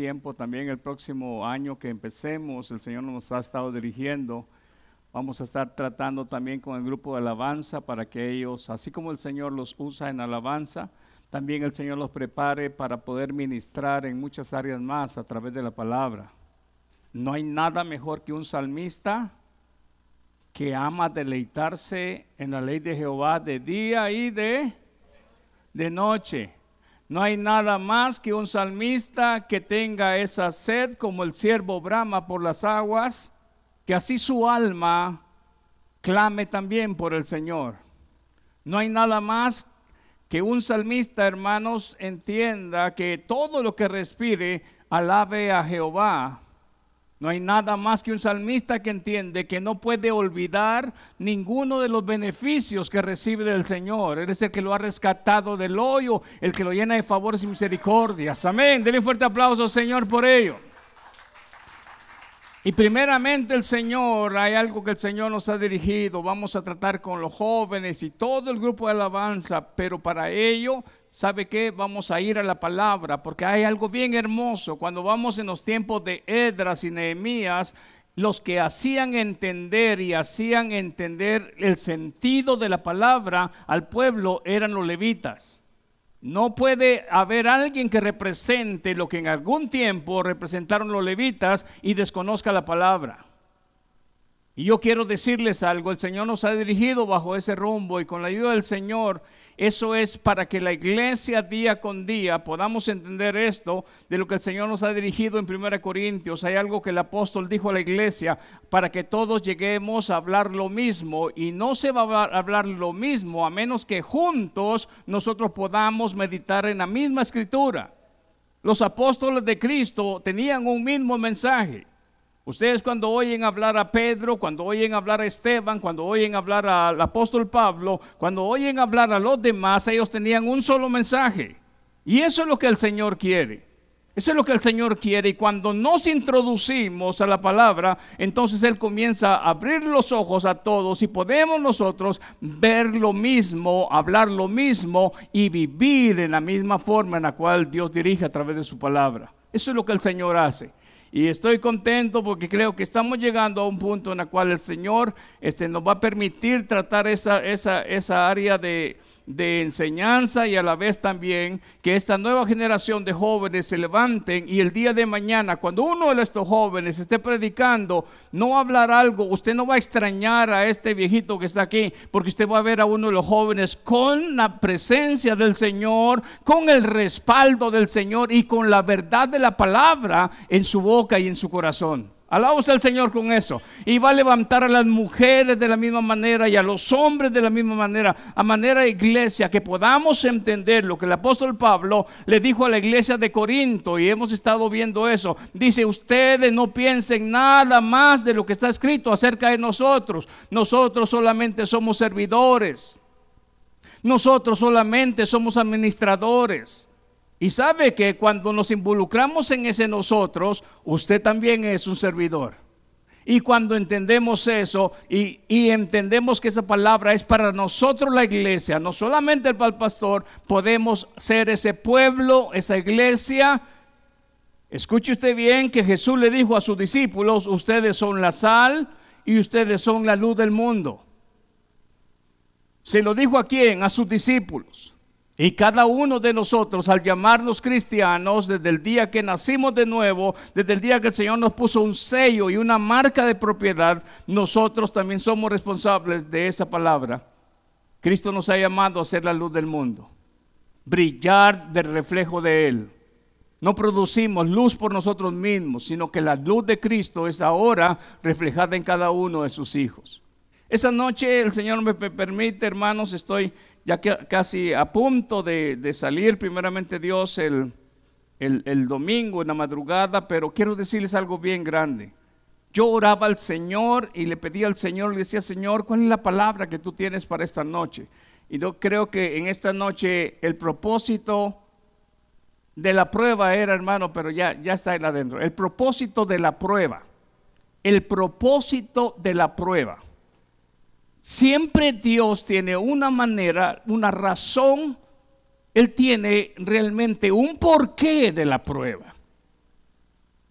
tiempo también el próximo año que empecemos, el Señor nos ha estado dirigiendo. Vamos a estar tratando también con el grupo de alabanza para que ellos, así como el Señor los usa en alabanza, también el Señor los prepare para poder ministrar en muchas áreas más a través de la palabra. No hay nada mejor que un salmista que ama deleitarse en la ley de Jehová de día y de, de noche. No hay nada más que un salmista que tenga esa sed como el siervo brama por las aguas, que así su alma clame también por el Señor. No hay nada más que un salmista, hermanos, entienda que todo lo que respire alabe a Jehová no hay nada más que un salmista que entiende que no puede olvidar ninguno de los beneficios que recibe del Señor. Él es el que lo ha rescatado del hoyo, el que lo llena de favores y misericordias. Amén. Denle un fuerte aplauso, Señor, por ello. Y primeramente el Señor, hay algo que el Señor nos ha dirigido. Vamos a tratar con los jóvenes y todo el grupo de alabanza, pero para ello ¿sabe qué? Vamos a ir a la palabra, porque hay algo bien hermoso. Cuando vamos en los tiempos de Edras y Nehemías, los que hacían entender y hacían entender el sentido de la palabra al pueblo eran los levitas. No puede haber alguien que represente lo que en algún tiempo representaron los levitas y desconozca la palabra. Y yo quiero decirles algo, el Señor nos ha dirigido bajo ese rumbo y con la ayuda del Señor eso es para que la iglesia día con día podamos entender esto de lo que el Señor nos ha dirigido en 1 Corintios. Hay algo que el apóstol dijo a la iglesia para que todos lleguemos a hablar lo mismo y no se va a hablar lo mismo a menos que juntos nosotros podamos meditar en la misma escritura. Los apóstoles de Cristo tenían un mismo mensaje. Ustedes cuando oyen hablar a Pedro, cuando oyen hablar a Esteban, cuando oyen hablar al apóstol Pablo, cuando oyen hablar a los demás, ellos tenían un solo mensaje. Y eso es lo que el Señor quiere. Eso es lo que el Señor quiere. Y cuando nos introducimos a la palabra, entonces Él comienza a abrir los ojos a todos y podemos nosotros ver lo mismo, hablar lo mismo y vivir en la misma forma en la cual Dios dirige a través de su palabra. Eso es lo que el Señor hace. Y estoy contento porque creo que estamos llegando a un punto en el cual el Señor este, nos va a permitir tratar esa, esa, esa área de, de enseñanza y a la vez también que esta nueva generación de jóvenes se levanten y el día de mañana, cuando uno de estos jóvenes esté predicando, no hablar algo, usted no va a extrañar a este viejito que está aquí, porque usted va a ver a uno de los jóvenes con la presencia del Señor, con el respaldo del Señor y con la verdad de la palabra en su boca y en su corazón. Alabamos al Señor con eso. Y va a levantar a las mujeres de la misma manera y a los hombres de la misma manera, a manera iglesia, que podamos entender lo que el apóstol Pablo le dijo a la iglesia de Corinto, y hemos estado viendo eso. Dice, ustedes no piensen nada más de lo que está escrito acerca de nosotros. Nosotros solamente somos servidores. Nosotros solamente somos administradores. Y sabe que cuando nos involucramos en ese nosotros, usted también es un servidor. Y cuando entendemos eso y, entendemos que esa palabra es para nosotros la iglesia, no solamente para el pastor, podemos ser ese pueblo, esa iglesia. Escuche usted bien que Jesús le dijo a sus discípulos, ustedes son la sal y ustedes son la luz del mundo. Se lo dijo a quién? A sus discípulos. Y cada uno de nosotros, al llamarnos cristianos, desde el día que nacimos de nuevo, desde el día que el Señor nos puso un sello y una marca de propiedad, nosotros también somos responsables de esa palabra. Cristo nos ha llamado a ser la luz del mundo, brillar del reflejo de Él. No producimos luz por nosotros mismos, sino que la luz de Cristo es ahora reflejada en cada uno de sus hijos. Esa noche el Señor me permite, hermanos, estoy ya casi a punto de, salir, primeramente Dios, el, el, domingo en la madrugada, pero quiero decirles algo bien grande. Yo oraba al Señor y le pedía al Señor, le decía, Señor, ¿cuál es la palabra que tú tienes para esta noche? Y yo creo que en esta noche el propósito de la prueba era, hermano, pero ya, ya está ahí adentro. El propósito de la prueba. El propósito de la prueba. Siempre Dios tiene una manera, una razón, Él tiene realmente un porqué de la prueba.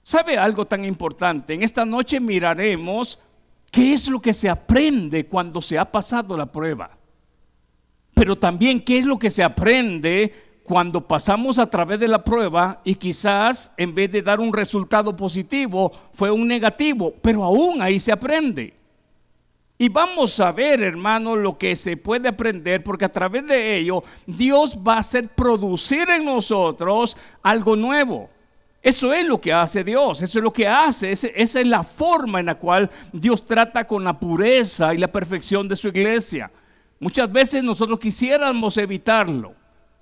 ¿Sabe algo tan importante? En esta noche miraremos qué es lo que se aprende cuando se ha pasado la prueba. Pero también qué es lo que se aprende cuando pasamos a través de la prueba y quizás en vez de dar un resultado positivo fue un negativo, pero aún ahí se aprende. Y vamos a ver, hermano, lo que se puede aprender, porque a través de ello Dios va a hacer producir en nosotros algo nuevo. Eso es lo que hace Dios, eso es lo que hace, esa es la forma en la cual Dios trata con la pureza y la perfección de su iglesia. Muchas veces nosotros quisiéramos evitarlo,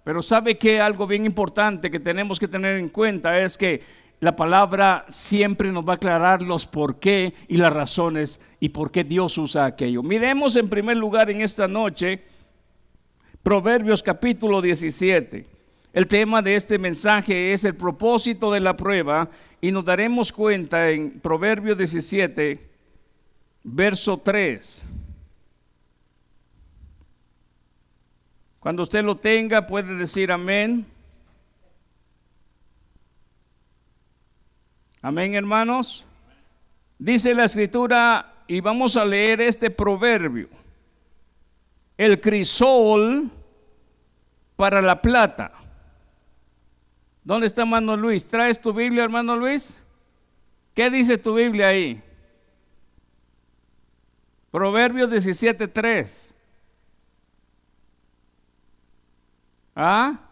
pero sabe que algo bien importante que tenemos que tener en cuenta es que la palabra siempre nos va a aclarar los por qué y las razones y por qué Dios usa aquello. Miremos en primer lugar en esta noche Proverbios capítulo 17. El tema de este mensaje es el propósito de la prueba y nos daremos cuenta en Proverbios 17, verso 3. Cuando usted lo tenga puede decir amén. Amén, hermanos. Dice la escritura, y vamos a leer este proverbio. El crisol para la plata. ¿Dónde está hermano Luis? ¿Traes tu Biblia, hermano Luis? ¿Qué dice tu Biblia ahí? Proverbios 17.3. ¿Ah?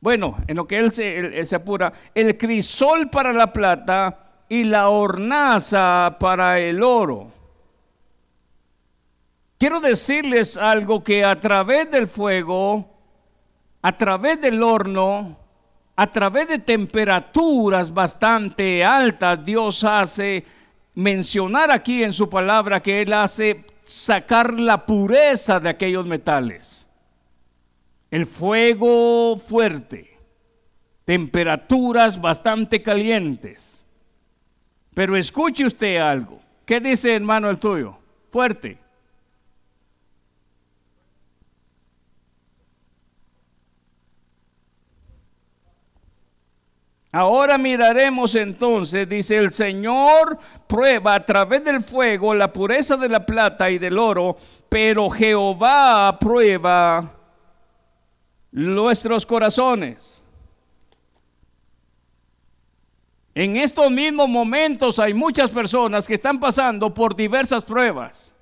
Bueno, en lo que él se, apura, el crisol para la plata y la hornaza para el oro. Quiero decirles algo que a través del fuego, a través del horno, a través de temperaturas bastante altas, Dios hace mencionar aquí en su palabra que Él hace sacar la pureza de aquellos metales el fuego fuerte, temperaturas bastante calientes. Pero escuche usted algo. ¿Qué dice hermano el tuyo? Fuerte. Ahora miraremos entonces, dice el Señor, prueba a través del fuego la pureza de la plata y del oro, pero Jehová prueba nuestros corazones. En estos mismos momentos hay muchas personas que están pasando por diversas pruebas.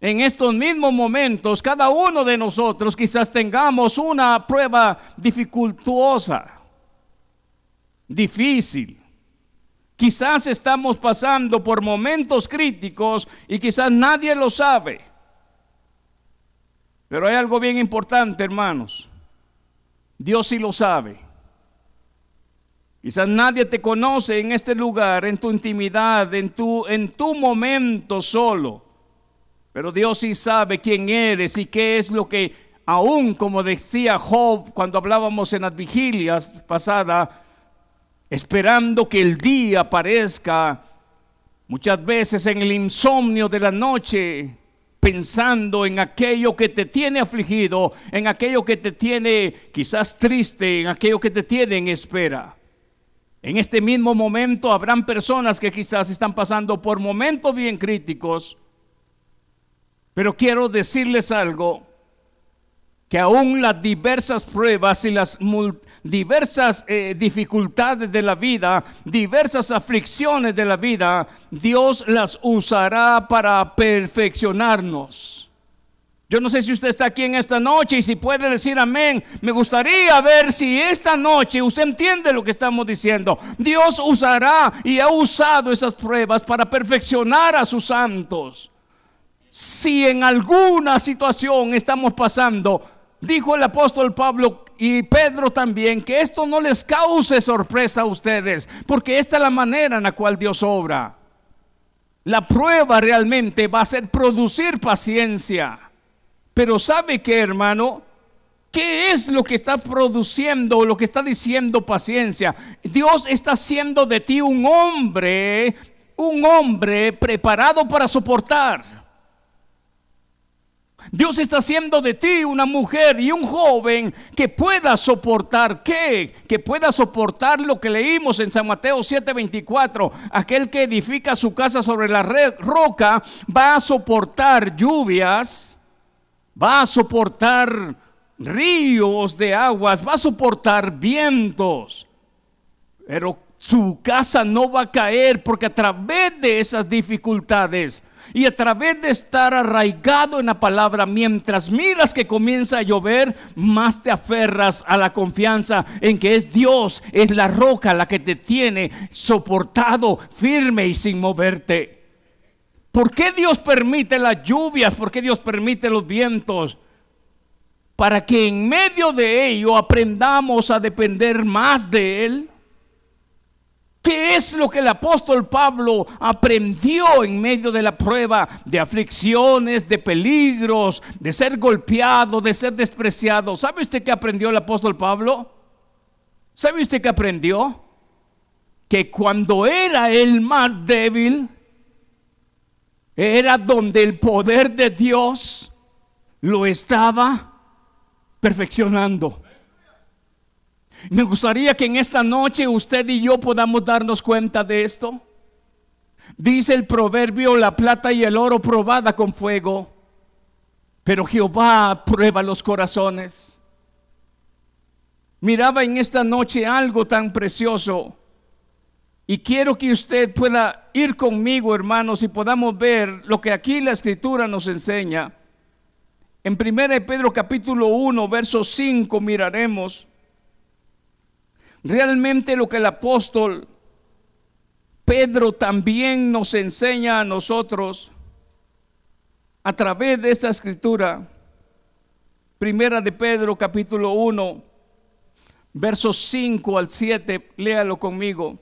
En estos mismos momentos, cada uno de nosotros quizás tengamos una prueba dificultuosa, difícil. Quizás estamos pasando por momentos críticos y quizás nadie lo sabe. Pero hay algo bien importante, hermanos. Dios sí lo sabe. Quizás nadie te conoce en este lugar, en tu intimidad, en tu, en tu momento solo. Pero Dios sí sabe quién eres y qué es lo que, aún como decía Job cuando hablábamos en las vigilias pasadas, esperando que el día aparezca, muchas veces en el insomnio de la noche, pensando en aquello que te tiene afligido, en aquello que te tiene quizás triste, en aquello que te tiene en espera. En este mismo momento habrán personas que quizás están pasando por momentos bien críticos, pero quiero decirles algo, que aún las diversas pruebas y las diversas eh, dificultades de la vida, diversas aflicciones de la vida, Dios las usará para perfeccionarnos. Yo no sé si usted está aquí en esta noche y si puede decir amén. Me gustaría ver si esta noche usted entiende lo que estamos diciendo. Dios usará y ha usado esas pruebas para perfeccionar a sus santos. Si en alguna situación estamos pasando, dijo el apóstol Pablo y Pedro también, que esto no les cause sorpresa a ustedes, porque esta es la manera en la cual Dios obra. La prueba realmente va a ser producir paciencia. Pero ¿sabe qué, hermano? ¿Qué es lo que está produciendo, lo que está diciendo paciencia? Dios está haciendo de ti un hombre, un hombre preparado para soportar. Dios está haciendo de ti una mujer y un joven que pueda soportar qué? Que pueda soportar lo que leímos en San Mateo 7:24. Aquel que edifica su casa sobre la roca va a soportar lluvias, va a soportar ríos de aguas, va a soportar vientos. Pero su casa no va a caer porque a través de esas dificultades y a través de estar arraigado en la palabra, mientras miras que comienza a llover, más te aferras a la confianza en que es Dios, es la roca la que te tiene soportado, firme y sin moverte. ¿Por qué Dios permite las lluvias? ¿Por qué Dios permite los vientos? Para que en medio de ello aprendamos a depender más de Él ¿Qué es lo que el apóstol Pablo aprendió en medio de la prueba de aflicciones, de peligros, de ser golpeado, de ser despreciado? ¿Sabe usted qué aprendió el apóstol Pablo? ¿Sabe usted qué aprendió? Que cuando era el más débil, era donde el poder de Dios lo estaba perfeccionando. Me gustaría que en esta noche usted y yo podamos darnos cuenta de esto. Dice el proverbio, la plata y el oro probada con fuego, pero Jehová prueba los corazones. Miraba en esta noche algo tan precioso y quiero que usted pueda ir conmigo, hermanos, y podamos ver lo que aquí la escritura nos enseña. En 1 Pedro capítulo 1, verso 5 miraremos Realmente lo que el apóstol Pedro también nos enseña a nosotros a través de esta escritura, primera de Pedro capítulo 1, versos 5 al 7, léalo conmigo.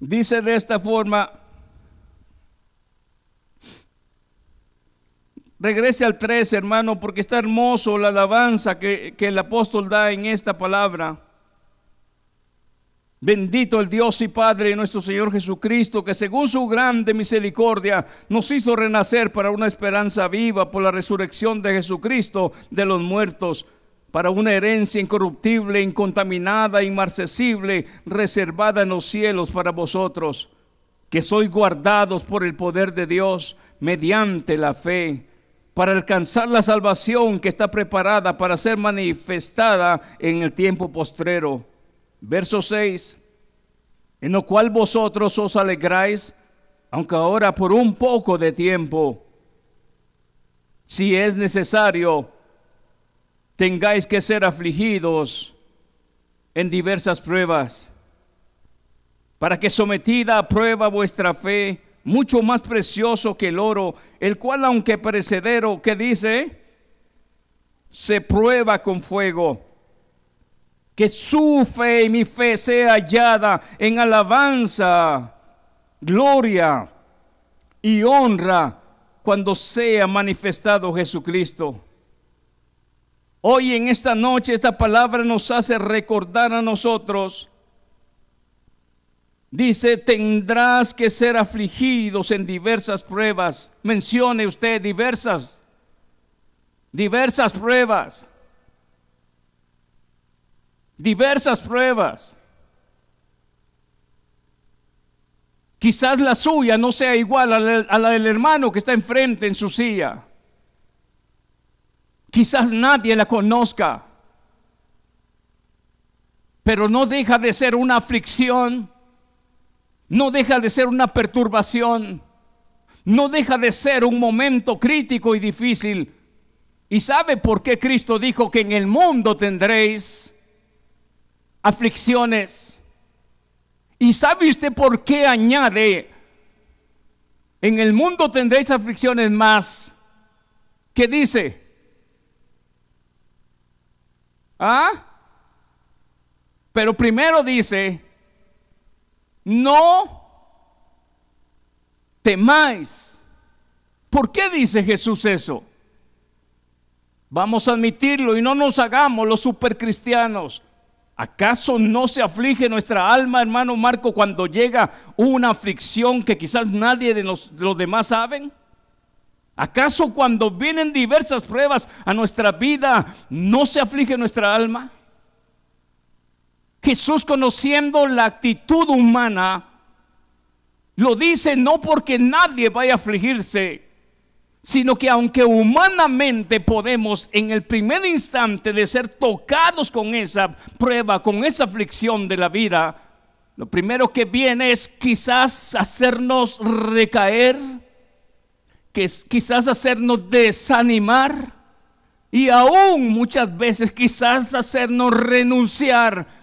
Dice de esta forma, Regrese al 3, hermano, porque está hermoso la alabanza que, que, el apóstol da en esta palabra. Bendito el Dios y Padre de nuestro Señor Jesucristo, que según su grande misericordia nos hizo renacer para una esperanza viva por la resurrección de Jesucristo de los muertos, para una herencia incorruptible, incontaminada, inmarcesible, reservada en los cielos para vosotros, que sois guardados por el poder de Dios mediante la fe para alcanzar la salvación que está preparada para ser manifestada en el tiempo postrero. Verso 6, en lo cual vosotros os alegráis, aunque ahora por un poco de tiempo, si es necesario, tengáis que ser afligidos en diversas pruebas, para que sometida a prueba vuestra fe, mucho más precioso que el oro, el cual aunque perecedero, que dice, se prueba con fuego. Que su fe y mi fe sea hallada en alabanza, gloria y honra cuando sea manifestado Jesucristo. Hoy en esta noche esta palabra nos hace recordar a nosotros Dice, tendrás que ser afligidos en diversas pruebas. Mencione usted diversas, diversas pruebas. Diversas pruebas. Quizás la suya no sea igual a la, a la, del hermano que está enfrente en su silla. Quizás nadie la conozca. Pero no deja de ser una aflicción no deja de ser una perturbación, no deja de ser un momento crítico y difícil. ¿Y sabe por qué Cristo dijo que en el mundo tendréis aflicciones? ¿Y sabe usted por qué añade, en el mundo tendréis aflicciones más? ¿Qué dice? ¿Ah? Pero primero dice, no temáis. ¿Por qué dice Jesús eso? Vamos a admitirlo y no nos hagamos los supercristianos. ¿Acaso no se aflige nuestra alma, hermano Marco, cuando llega una aflicción que quizás nadie de los, de los demás saben? ¿Acaso cuando vienen diversas pruebas a nuestra vida no se aflige nuestra alma? Jesús conociendo la actitud humana, lo dice no porque nadie vaya a afligirse, sino que aunque humanamente podemos en el primer instante de ser tocados con esa prueba, con esa aflicción de la vida, lo primero que viene es quizás hacernos recaer, que quizás hacernos desanimar y aún muchas veces quizás hacernos renunciar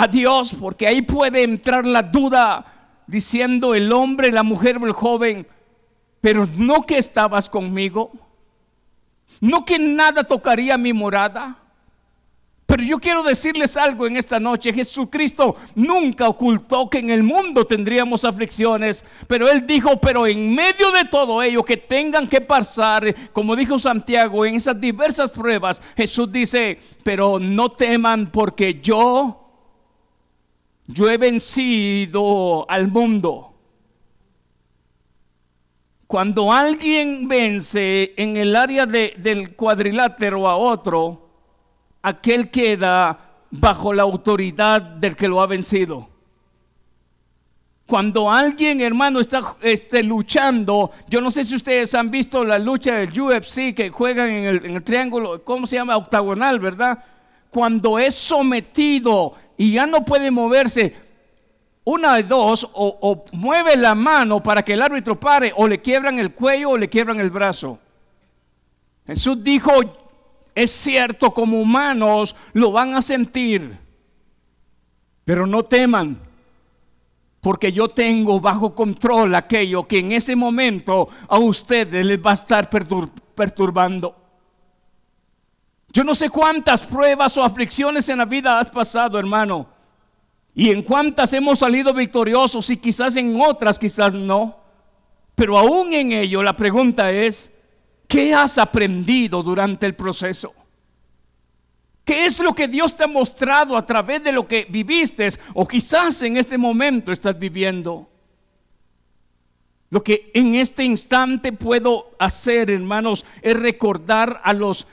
a Dios, porque ahí puede entrar la duda diciendo el hombre, la mujer el joven, pero no que estabas conmigo, no que nada tocaría mi morada. Pero yo quiero decirles algo en esta noche. Jesucristo nunca ocultó que en el mundo tendríamos aflicciones, pero Él dijo, pero en medio de todo ello que tengan que pasar, como dijo Santiago, en esas diversas pruebas, Jesús dice, pero no teman porque yo, yo he vencido al mundo. Cuando alguien vence en el área del cuadrilátero a otro, aquel queda bajo la autoridad del que lo ha vencido. Cuando alguien, hermano, está este, luchando, yo no sé si ustedes han visto la lucha del UFC que juegan en el, en el triángulo, ¿cómo se llama? Octagonal, ¿verdad? Cuando es sometido y ya no puede moverse, una de dos, o, mueve la mano para que el árbitro pare, o le quiebran el cuello o le quiebran el brazo. Jesús dijo, es cierto, como humanos lo van a sentir, pero no teman, porque yo tengo bajo control aquello que en ese momento a ustedes les va a estar perturbando. Yo no sé cuántas pruebas o aflicciones en la vida has pasado, hermano y en cuántas hemos salido victoriosos y quizás en otras quizás no. Pero aún en ello la pregunta es, ¿qué has aprendido durante el proceso? ¿Qué es lo que Dios te ha mostrado a través de lo que viviste o quizás en este momento estás viviendo? Lo que en este instante puedo hacer, hermanos, es recordar a los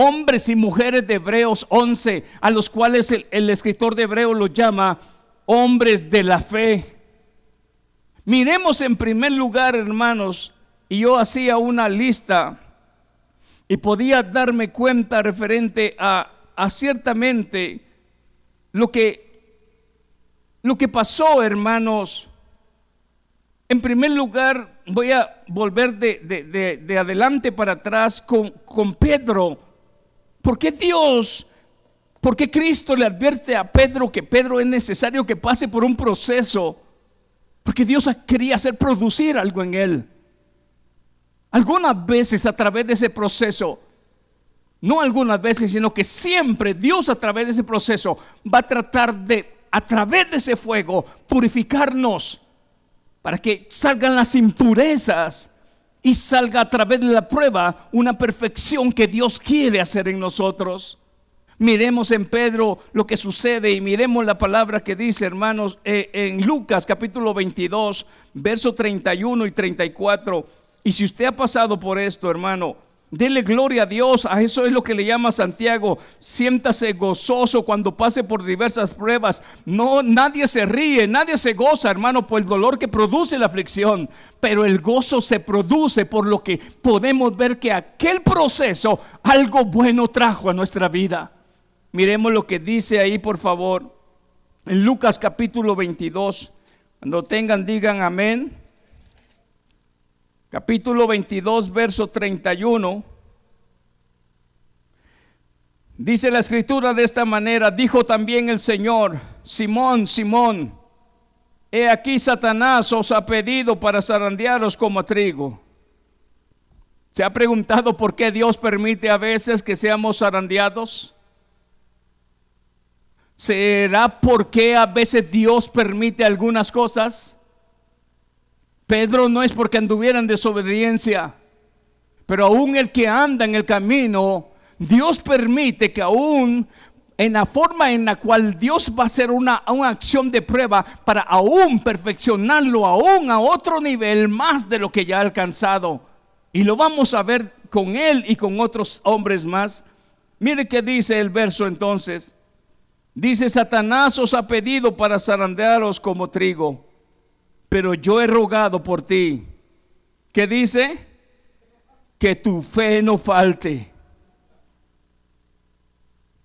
hombres y mujeres de Hebreos 11, a los cuales el, escritor de Hebreos los llama hombres de la fe. Miremos en primer lugar, hermanos, y yo hacía una lista y podía darme cuenta referente a, ciertamente lo que, lo que pasó, hermanos. En primer lugar, voy a volver de, adelante para atrás con, con Pedro. ¿Por qué Dios, por qué Cristo le advierte a Pedro que Pedro es necesario que pase por un proceso? Porque Dios quería hacer producir algo en él. Algunas veces a través de ese proceso, no algunas veces, sino que siempre Dios a través de ese proceso va a tratar de, a través de ese fuego, purificarnos para que salgan las impurezas y salga a través de la prueba una perfección que Dios quiere hacer en nosotros. Miremos en Pedro lo que sucede y miremos la palabra que dice, hermanos, eh, en Lucas capítulo 22, verso 31 y 34. Y si usted ha pasado por esto, hermano, Dele gloria a Dios. A eso es lo que le llama Santiago. Siéntase gozoso cuando pase por diversas pruebas. No, nadie se ríe, nadie se goza, hermano, por el dolor que produce la aflicción. Pero el gozo se produce por lo que podemos ver que aquel proceso algo bueno trajo a nuestra vida. Miremos lo que dice ahí, por favor. En Lucas capítulo 22. Cuando tengan, digan amén capítulo 22, verso 31. Dice la escritura de esta manera, dijo también el Señor, Simón, Simón, he aquí Satanás os ha pedido para zarandearos como trigo. ¿Se ha preguntado por qué Dios permite a veces que seamos zarandeados? ¿Será porque a veces Dios permite algunas cosas? Pedro no es porque anduviera en desobediencia, pero aún el que anda en el camino, Dios permite que aún en la forma en la cual Dios va a hacer una, una acción de prueba para aún perfeccionarlo, aún a otro nivel más de lo que ya ha alcanzado. Y lo vamos a ver con él y con otros hombres más. Mire qué dice el verso entonces. Dice, Satanás os ha pedido para zarandearos como trigo, pero yo he rogado por ti. ¿Qué dice? Que tu fe no falte.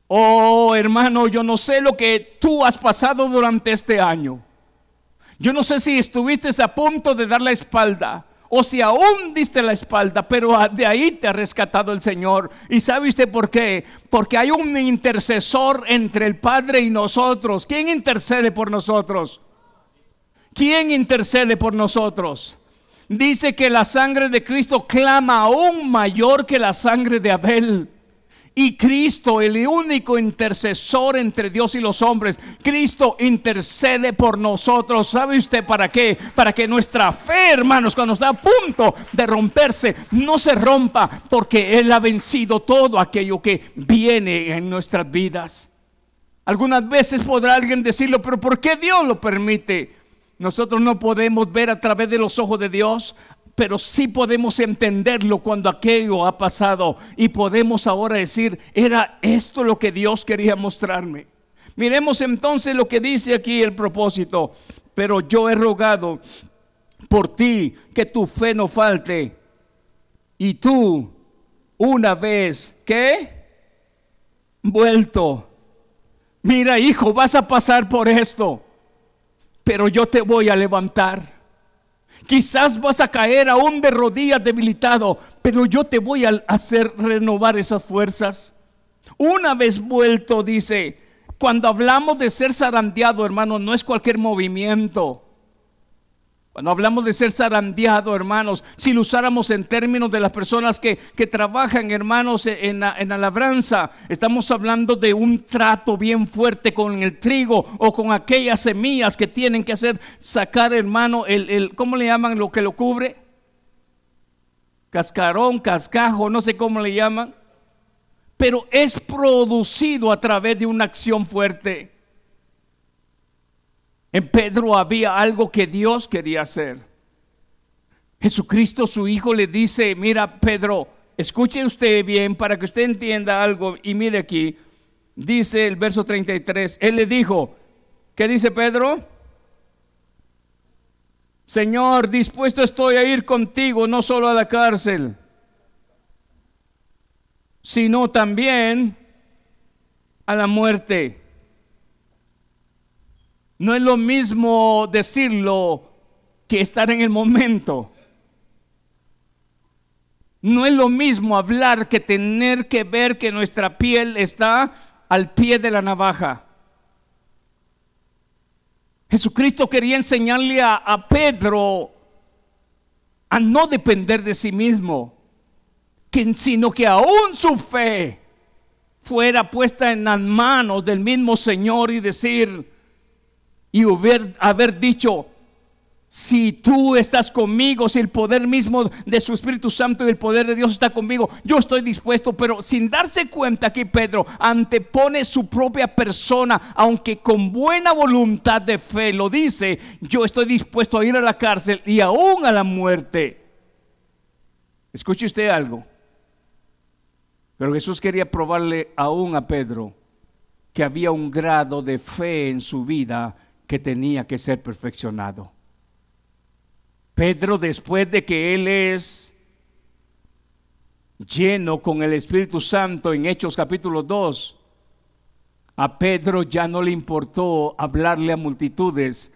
Oh, hermano, yo no sé lo que tú has pasado durante este año. Yo no sé si estuviste a punto de dar la espalda o si aún diste la espalda, pero de ahí te ha rescatado el Señor. ¿Y sabe usted por qué? Porque hay un intercesor entre el Padre y nosotros. ¿Quién intercede por nosotros? ¿Quién intercede por nosotros? Dice que la sangre de Cristo clama aún mayor que la sangre de Abel. Y Cristo, el único intercesor entre Dios y los hombres, Cristo intercede por nosotros. ¿Sabe usted para qué? Para que nuestra fe, hermanos, cuando está a punto de romperse, no se rompa, porque Él ha vencido todo aquello que viene en nuestras vidas. Algunas veces podrá alguien decirlo, pero ¿por qué Dios lo permite? Nosotros no podemos ver a través de los ojos de Dios pero sí podemos entenderlo cuando aquello ha pasado. Y podemos ahora decir, era esto lo que Dios quería mostrarme. Miremos entonces lo que dice aquí el propósito, pero yo he rogado por ti que tu fe no falte. Y tú una vez que vuelto, mira hijo, vas a pasar por esto, pero yo te voy a levantar Quizás vas a caer aún de rodillas debilitado, pero yo te voy a hacer renovar esas fuerzas. Una vez vuelto, dice, cuando hablamos de ser zarandeado, hermano, no es cualquier movimiento. Cuando hablamos de ser zarandeado, hermanos, si lo usáramos en términos de las personas que, trabajan, hermanos, en la, en la labranza, estamos hablando de un trato bien fuerte con el trigo o con aquellas semillas que tienen que hacer sacar, hermano, el, el ¿cómo le llaman lo que lo cubre? Cascarón, cascajo, no sé cómo le llaman. Pero es producido a través de una acción fuerte. En Pedro había algo que Dios quería hacer. Jesucristo, su Hijo, le dice, mira Pedro, escuche usted bien para que usted entienda algo. Y mire aquí, dice el verso 33, Él le dijo, ¿qué dice Pedro? Señor, dispuesto estoy a ir contigo, no solo a la cárcel, sino también a la muerte. No es lo mismo decirlo que estar en el momento. No es lo mismo hablar que tener que ver que nuestra piel está al pie de la navaja. Jesucristo quería enseñarle a, Pedro a no depender de sí mismo, sino que aún su fe fuera puesta en las manos del mismo Señor y decir, y haber, haber dicho, si tú estás conmigo, si el poder mismo de su Espíritu Santo y el poder de Dios está conmigo, yo estoy dispuesto, pero sin darse cuenta que Pedro antepone su propia persona, aunque con buena voluntad de fe lo dice, yo estoy dispuesto a ir a la cárcel y aún a la muerte. Escuche usted algo. Pero Jesús quería probarle aún a Pedro que había un grado de fe en su vida que tenía que ser perfeccionado. Pedro, después de que él es lleno con el Espíritu Santo en Hechos capítulo 2, a Pedro ya no le importó hablarle a multitudes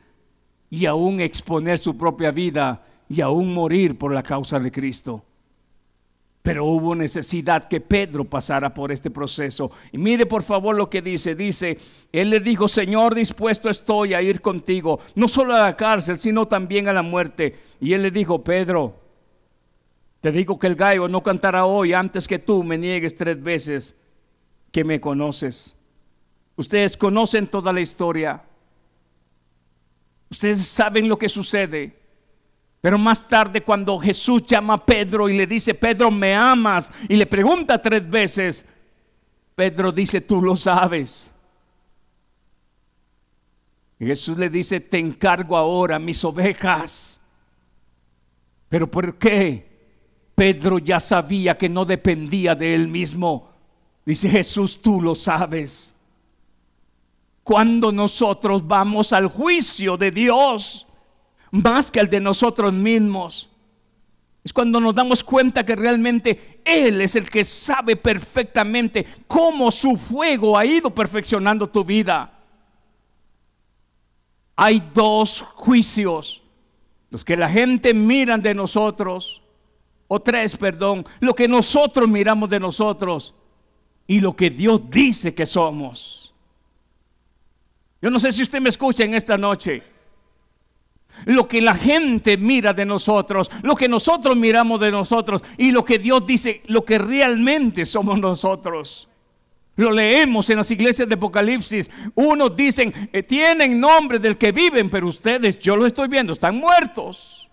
y aún exponer su propia vida y aún morir por la causa de Cristo. Pero hubo necesidad que Pedro pasara por este proceso. Y mire por favor lo que dice. Dice, él le dijo, Señor, dispuesto estoy a ir contigo, no solo a la cárcel, sino también a la muerte. Y él le dijo, Pedro, te digo que el gallo no cantará hoy antes que tú me niegues tres veces que me conoces. Ustedes conocen toda la historia. Ustedes saben lo que sucede. Pero más tarde cuando Jesús llama a Pedro y le dice, Pedro, ¿me amas? Y le pregunta tres veces, Pedro dice, tú lo sabes. Y Jesús le dice, te encargo ahora mis ovejas. Pero ¿por qué? Pedro ya sabía que no dependía de él mismo. Dice Jesús, tú lo sabes. Cuando nosotros vamos al juicio de Dios, más que al de nosotros mismos, es cuando nos damos cuenta que realmente Él es el que sabe perfectamente cómo su fuego ha ido perfeccionando tu vida hay dos juicios. Los que la gente miran de nosotros, o tres, perdón, lo que nosotros miramos de nosotros y lo que Dios dice que somos. Yo no sé si usted me escucha en esta noche. Lo que la gente mira de nosotros, lo que nosotros miramos de nosotros y lo que Dios dice, lo que realmente somos nosotros. Lo leemos en las iglesias de Apocalipsis. Unos dicen, eh, tienen nombre del que viven, pero ustedes, yo lo estoy viendo, están muertos.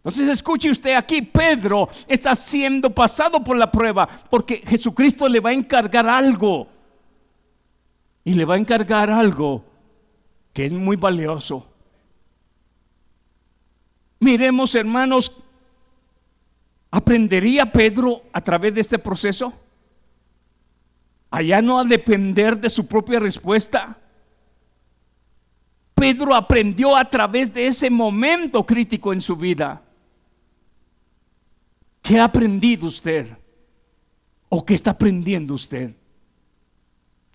Entonces escuche usted aquí, Pedro está siendo pasado por la prueba porque Jesucristo le va a encargar algo. Y le va a encargar algo que es muy valioso. Miremos, hermanos, ¿aprendería Pedro a través de este proceso? allá no a depender de su propia respuesta. Pedro aprendió a través de ese momento crítico en su vida. ¿Qué ha aprendido usted? ¿O qué está aprendiendo usted?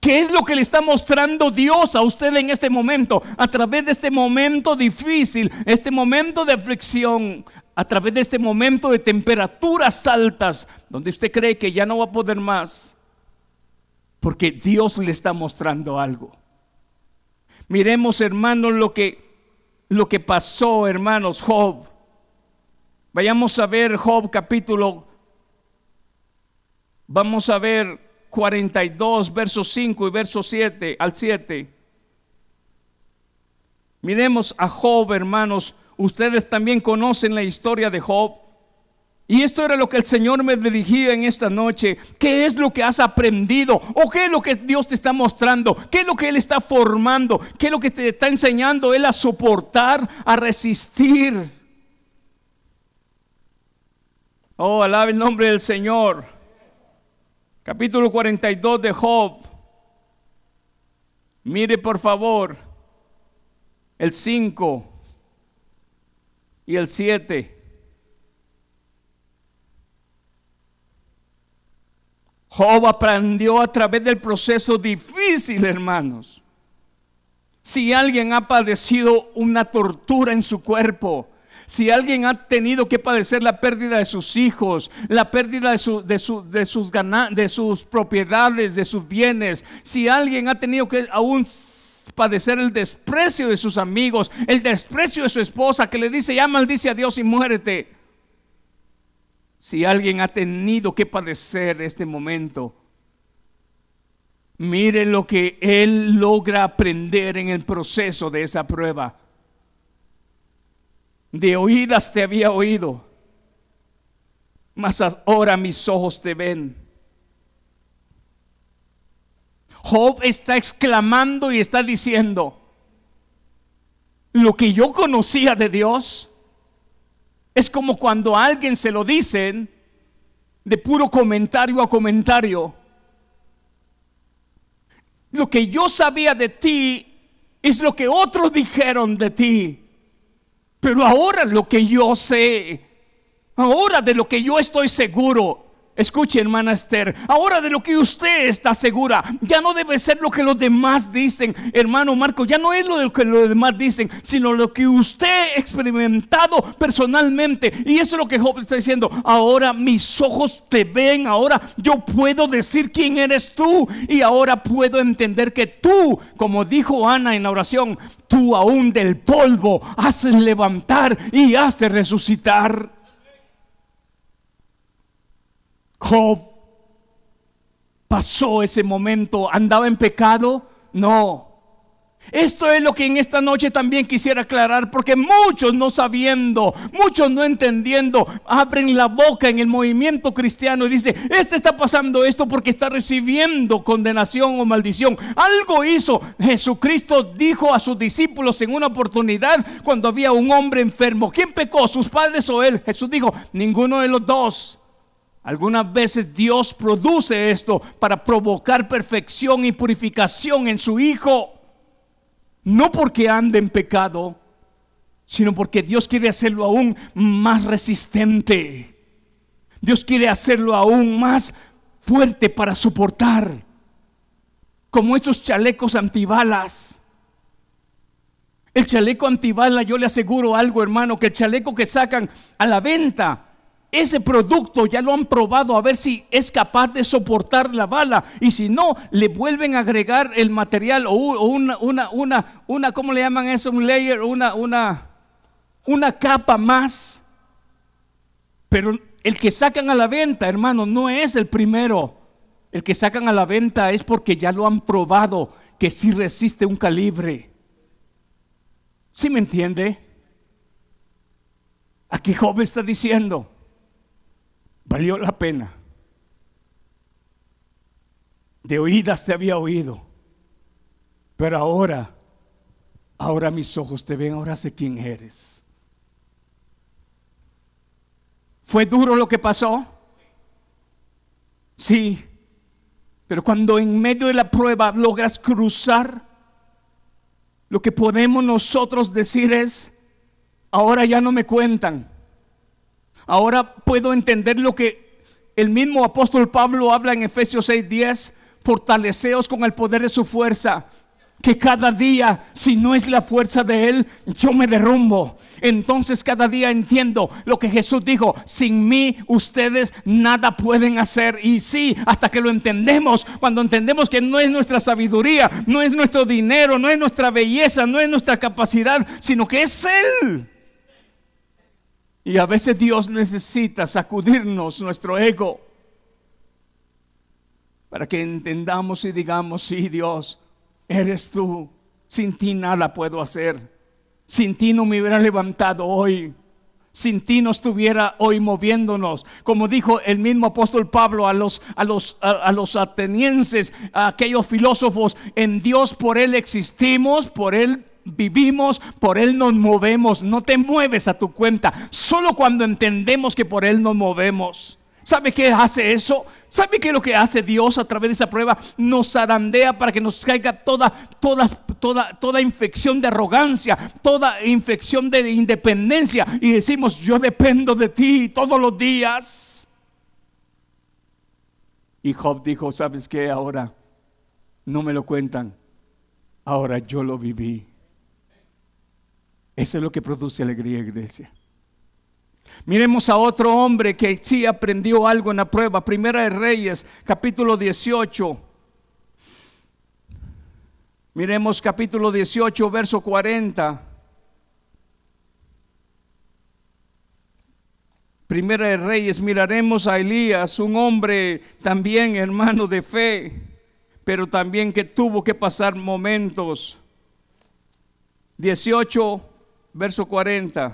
¿Qué es lo que le está mostrando Dios a usted en este momento? A través de este momento difícil, este momento de aflicción, a través de este momento de temperaturas altas, donde usted cree que ya no va a poder más. Porque Dios le está mostrando algo. Miremos, hermanos, lo que, lo que pasó, hermanos, Job. Vayamos a ver Job capítulo. Vamos a ver 42, versos 5 y verso 7 al 7. Miremos a Job, hermanos. Ustedes también conocen la historia de Job. Y esto era lo que el Señor me dirigía en esta noche. ¿Qué es lo que has aprendido? ¿O qué es lo que Dios te está mostrando? ¿Qué es lo que Él está formando? ¿Qué es lo que te está enseñando Él a soportar, a resistir? Oh, alabe el nombre del Señor. Capítulo 42 de Job. Mire por favor el 5 y el 7. Job aprendió a través del proceso difícil, hermanos. Si alguien ha padecido una tortura en su cuerpo, si alguien ha tenido que padecer la pérdida de sus hijos, la pérdida de, sus, de sus, de sus propiedades, de sus bienes, si alguien ha tenido que aún padecer el desprecio de sus amigos, el desprecio de su esposa que le dice, ya maldice a Dios y muérete. Si alguien ha tenido que padecer este momento, mire lo que él logra aprender en el proceso de esa prueba. De oídas te había oído, mas ahora mis ojos te ven. Job está exclamando y está diciendo, lo que yo conocía de Dios, es como cuando alguien se lo dicen de puro comentario a comentario. Lo que yo sabía de ti es lo que otros dijeron de ti. Pero ahora lo que yo sé, ahora de lo que yo estoy seguro, Escuche, hermana Esther, ahora de lo que usted está segura, ya no debe ser lo que los demás dicen, hermano Marco, ya no es lo que los demás dicen, sino lo que usted ha experimentado personalmente. Y eso es lo que Job está diciendo. Ahora mis ojos te ven, ahora yo puedo decir quién eres tú y ahora puedo entender que tú, como dijo Ana en la oración, tú aún del polvo haces levantar y haces resucitar. Job pasó ese momento, andaba en pecado, no. Esto es lo que en esta noche también quisiera aclarar, porque muchos no sabiendo, muchos no entendiendo, abren la boca en el movimiento cristiano y dicen, este está pasando esto porque está recibiendo condenación o maldición. Algo hizo. Jesucristo dijo a sus discípulos en una oportunidad cuando había un hombre enfermo. ¿Quién pecó? ¿Sus padres o él? Jesús dijo, ninguno de los dos. Algunas veces Dios produce esto para provocar perfección y purificación en su Hijo. No porque ande en pecado, sino porque Dios quiere hacerlo aún más resistente. Dios quiere hacerlo aún más fuerte para soportar. Como estos chalecos antibalas. El chaleco antibala, yo le aseguro algo, hermano, que el chaleco que sacan a la venta ese producto ya lo han probado a ver si es capaz de soportar la bala y si no, le vuelven a agregar el material o una, una, una, una ¿cómo le llaman eso? Un layer, una, una, una capa más. Pero el que sacan a la venta, hermano, no es el primero. El que sacan a la venta es porque ya lo han probado que sí resiste un calibre. ¿Sí me entiende? Aquí Job está diciendo, valió la pena. De oídas te había oído, pero ahora, ahora mis ojos te ven, ahora sé quién eres. ¿Fue duro lo que pasó? Sí, pero cuando en medio de la prueba logras cruzar, lo que podemos nosotros decir es, ahora ya no me cuentan Ahora puedo entender lo que el mismo apóstol Pablo habla en Efesios 6:10, fortaleceos con el poder de su fuerza. Que cada día, si no es la fuerza de Él, yo me derrumbo. Entonces cada día entiendo lo que Jesús dijo, sin mí ustedes nada pueden hacer. Y sí, hasta que lo entendemos, cuando entendemos que no es nuestra sabiduría, no es nuestro dinero, no es nuestra belleza, no es nuestra capacidad, sino que es Él. Y a veces Dios necesita sacudirnos nuestro ego para que entendamos y digamos, sí Dios, eres tú. Sin ti nada puedo hacer. Sin ti no me hubiera levantado hoy. Sin ti no estuviera hoy moviéndonos. Como dijo el mismo apóstol Pablo a los, a los, a los atenienses, a aquellos filósofos, en Dios por Él existimos, por Él vivimos, por Él nos movemos. No te mueves a tu cuenta, solo cuando entendemos que por Él nos movemos. ¿Sabe qué hace eso? ¿Sabe qué es lo que hace Dios a través de esa prueba? Nos arandea para que nos caiga toda, toda, toda, toda infección de arrogancia, toda infección de independencia. Y decimos, yo dependo de ti todos los días. Y Job dijo, ¿sabes qué? Ahora no me lo cuentan. Ahora yo lo viví. Eso es lo que produce alegría, iglesia. Miremos a otro hombre que sí aprendió algo en la prueba. Primera de Reyes, capítulo 18. Miremos capítulo 18, verso 40. Primera de Reyes, miraremos a Elías, un hombre también hermano de fe, pero también que tuvo que pasar momentos. 18, verso 40.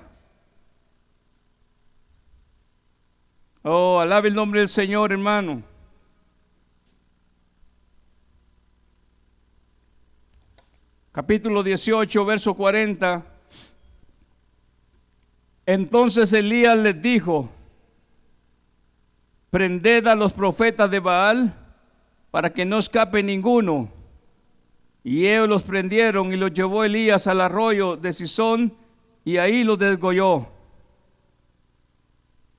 Oh, alabe el nombre del Señor, hermano. Capítulo 18, verso 40. Entonces Elías les dijo, prended a los profetas de Baal para que no escape ninguno. Y ellos los prendieron y los llevó Elías al arroyo de Sison y ahí lo desgolló.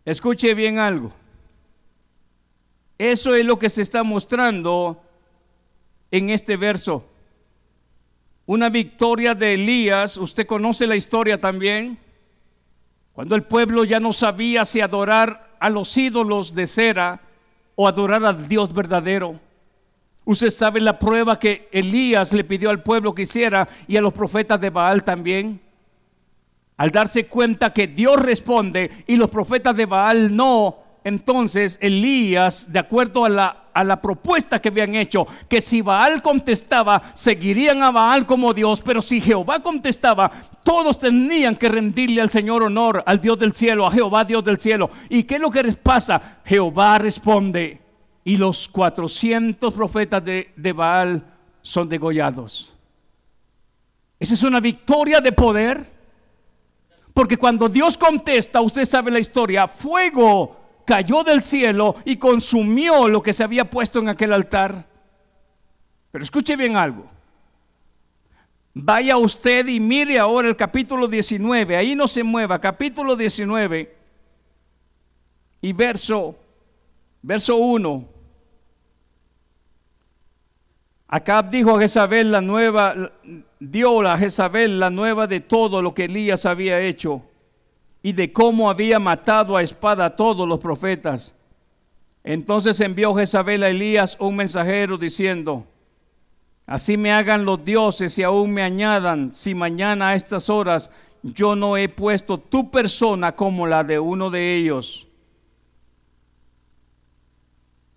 Escuche bien algo. Eso es lo que se está mostrando en este verso. Una victoria de Elías, usted conoce la historia también, cuando el pueblo ya no sabía si adorar a los ídolos de cera o adorar al Dios verdadero. Usted sabe la prueba que Elías le pidió al pueblo que hiciera y a los profetas de Baal también al darse cuenta que Dios responde y los profetas de Baal no, entonces Elías, de acuerdo a la, a la propuesta que habían hecho, que si Baal contestaba, seguirían a Baal como Dios, pero si Jehová contestaba, todos tenían que rendirle al Señor honor, al Dios del cielo, a Jehová Dios del cielo. ¿Y qué es lo que les pasa? Jehová responde y los 400 profetas de, de Baal son degollados. Esa es una victoria de poder. Porque cuando Dios contesta, usted sabe la historia, fuego cayó del cielo y consumió lo que se había puesto en aquel altar. Pero escuche bien algo. Vaya usted y mire ahora el capítulo 19, ahí no se mueva, capítulo 19 y verso verso 1. Acab dijo a Jezabel la nueva, dio a Jezabel la nueva de todo lo que Elías había hecho y de cómo había matado a espada a todos los profetas. Entonces envió Jezabel a Elías un mensajero diciendo, así me hagan los dioses y aún me añadan, si mañana a estas horas yo no he puesto tu persona como la de uno de ellos.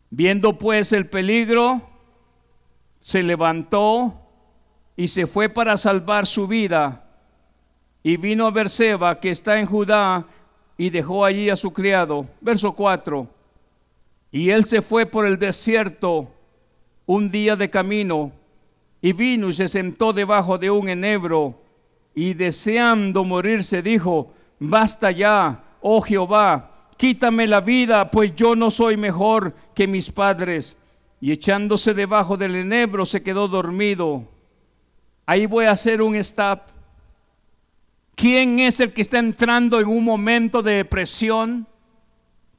Viendo pues el peligro, se levantó y se fue para salvar su vida. Y vino a Berseba, que está en Judá, y dejó allí a su criado. Verso 4. Y él se fue por el desierto un día de camino, y vino y se sentó debajo de un enebro, y deseando morirse dijo, basta ya, oh Jehová, quítame la vida, pues yo no soy mejor que mis padres y echándose debajo del enebro se quedó dormido. Ahí voy a hacer un stop. ¿Quién es el que está entrando en un momento de depresión?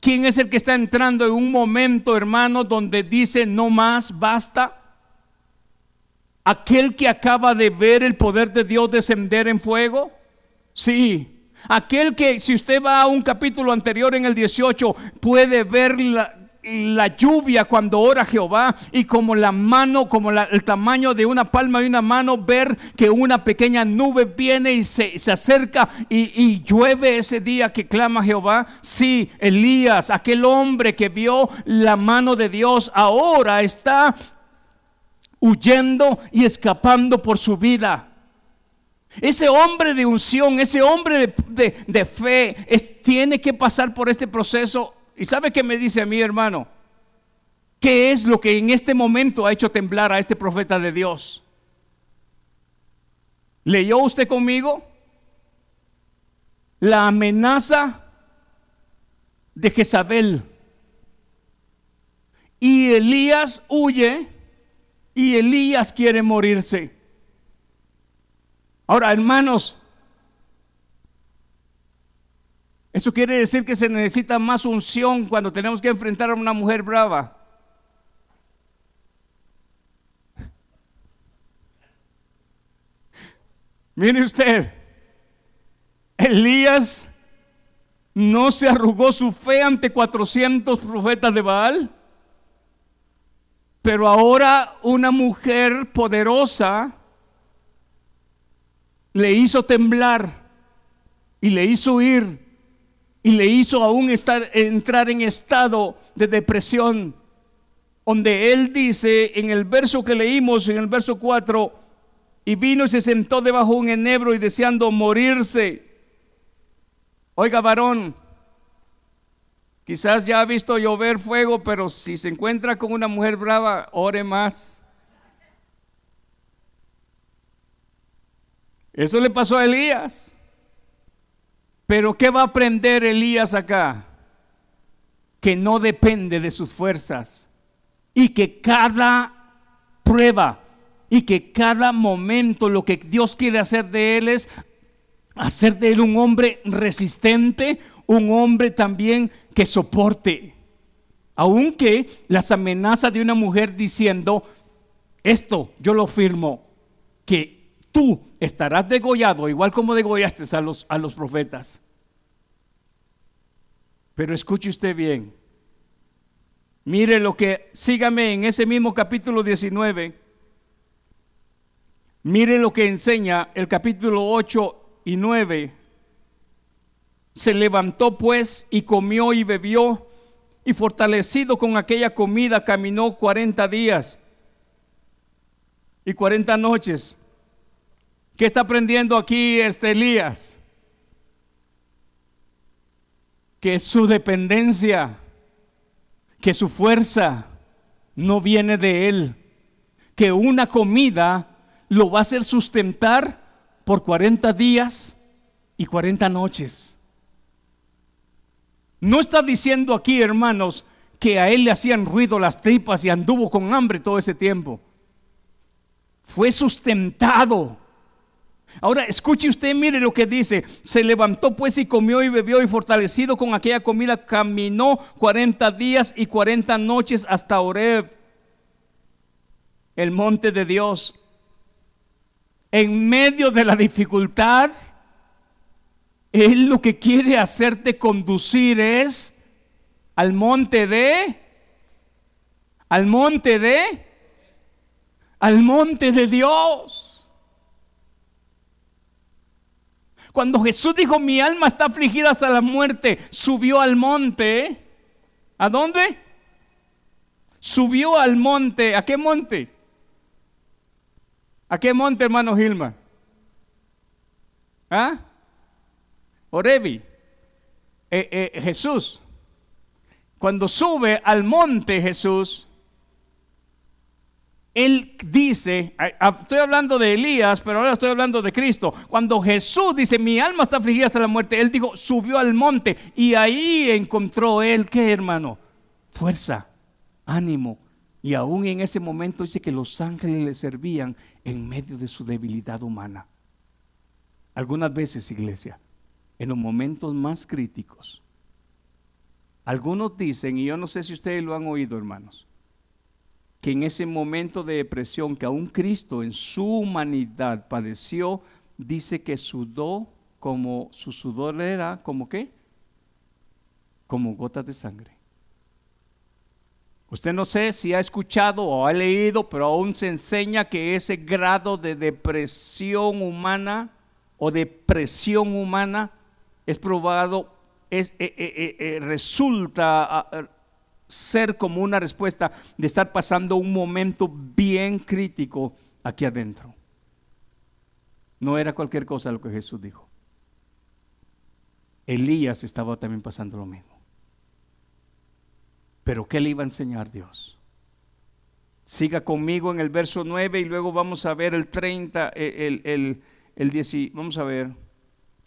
¿Quién es el que está entrando en un momento, hermano, donde dice no más, basta? ¿Aquel que acaba de ver el poder de Dios descender en fuego? Sí. Aquel que, si usted va a un capítulo anterior en el 18, puede ver la, la lluvia cuando ora Jehová y como la mano, como el tamaño de una palma de una mano, ver que una pequeña nube viene y se, se acerca y, y, llueve ese día que clama Jehová. Sí, Elías, aquel hombre que vio la mano de Dios, ahora está huyendo y escapando por su vida. Ese hombre de unción, ese hombre de, de, fe, tiene que pasar por este proceso ¿Y sabe qué me dice a mí, hermano? ¿Qué es lo que en este momento ha hecho temblar a este profeta de Dios? ¿Leyó usted conmigo? La amenaza de Jezabel. Y Elías huye y Elías quiere morirse. Ahora, hermanos, Eso quiere decir que se necesita más unción cuando tenemos que enfrentar a una mujer brava. Mire usted, Elías no se arrugó su fe ante 400 profetas de Baal, pero ahora una mujer poderosa le hizo temblar y le hizo ir y le hizo aún estar, entrar en estado de depresión, donde él dice en el verso que leímos, en el verso 4, y vino y se sentó debajo de un enebro y deseando morirse. Oiga, varón, quizás ya ha visto llover fuego, pero si se encuentra con una mujer brava, ore más. Eso le pasó a Elías. Pero ¿qué va a aprender Elías acá? Que no depende de sus fuerzas y que cada prueba y que cada momento lo que Dios quiere hacer de él es hacer de él un hombre resistente, un hombre también que soporte. Aunque las amenazas de una mujer diciendo, esto yo lo firmo, que tú estarás degollado, igual como degollaste a los, a los profetas. Pero escuche usted bien. Mire lo que, sígame en ese mismo capítulo 19. Mire lo que enseña el capítulo 8 y 9. Se levantó pues y comió y bebió y fortalecido con aquella comida caminó 40 días y 40 noches. ¿Qué está aprendiendo aquí este Elías? Que su dependencia, que su fuerza no viene de él, que una comida lo va a hacer sustentar por 40 días y 40 noches. No está diciendo aquí, hermanos, que a él le hacían ruido las tripas y anduvo con hambre todo ese tiempo. Fue sustentado. Ahora escuche usted, mire lo que dice. Se levantó pues y comió y bebió y fortalecido con aquella comida caminó 40 días y 40 noches hasta Oreb, el monte de Dios. En medio de la dificultad, él lo que quiere hacerte conducir es al monte de, al monte de, al monte de Dios. Cuando Jesús dijo, mi alma está afligida hasta la muerte, subió al monte. ¿A dónde? Subió al monte. ¿A qué monte? ¿A qué monte, hermano Gilma? ¿Ah? Orebi, eh, eh, Jesús, cuando sube al monte Jesús, él dice, estoy hablando de Elías, pero ahora estoy hablando de Cristo. Cuando Jesús dice, mi alma está afligida hasta la muerte, él dijo, subió al monte y ahí encontró él, ¿qué hermano? Fuerza, ánimo. Y aún en ese momento dice que los ángeles le servían en medio de su debilidad humana. Algunas veces, iglesia, en los momentos más críticos. Algunos dicen, y yo no sé si ustedes lo han oído, hermanos, que en ese momento de depresión que aún Cristo en su humanidad padeció, dice que sudó como su sudor era como qué? Como gotas de sangre. Usted no sé si ha escuchado o ha leído, pero aún se enseña que ese grado de depresión humana o de presión humana es probado, es, eh, eh, eh, resulta ah, ser como una respuesta de estar pasando un momento bien crítico aquí adentro. No era cualquier cosa lo que Jesús dijo. Elías estaba también pasando lo mismo. Pero ¿qué le iba a enseñar Dios? Siga conmigo en el verso 9 y luego vamos a ver el 30, el, el, el 10, vamos a ver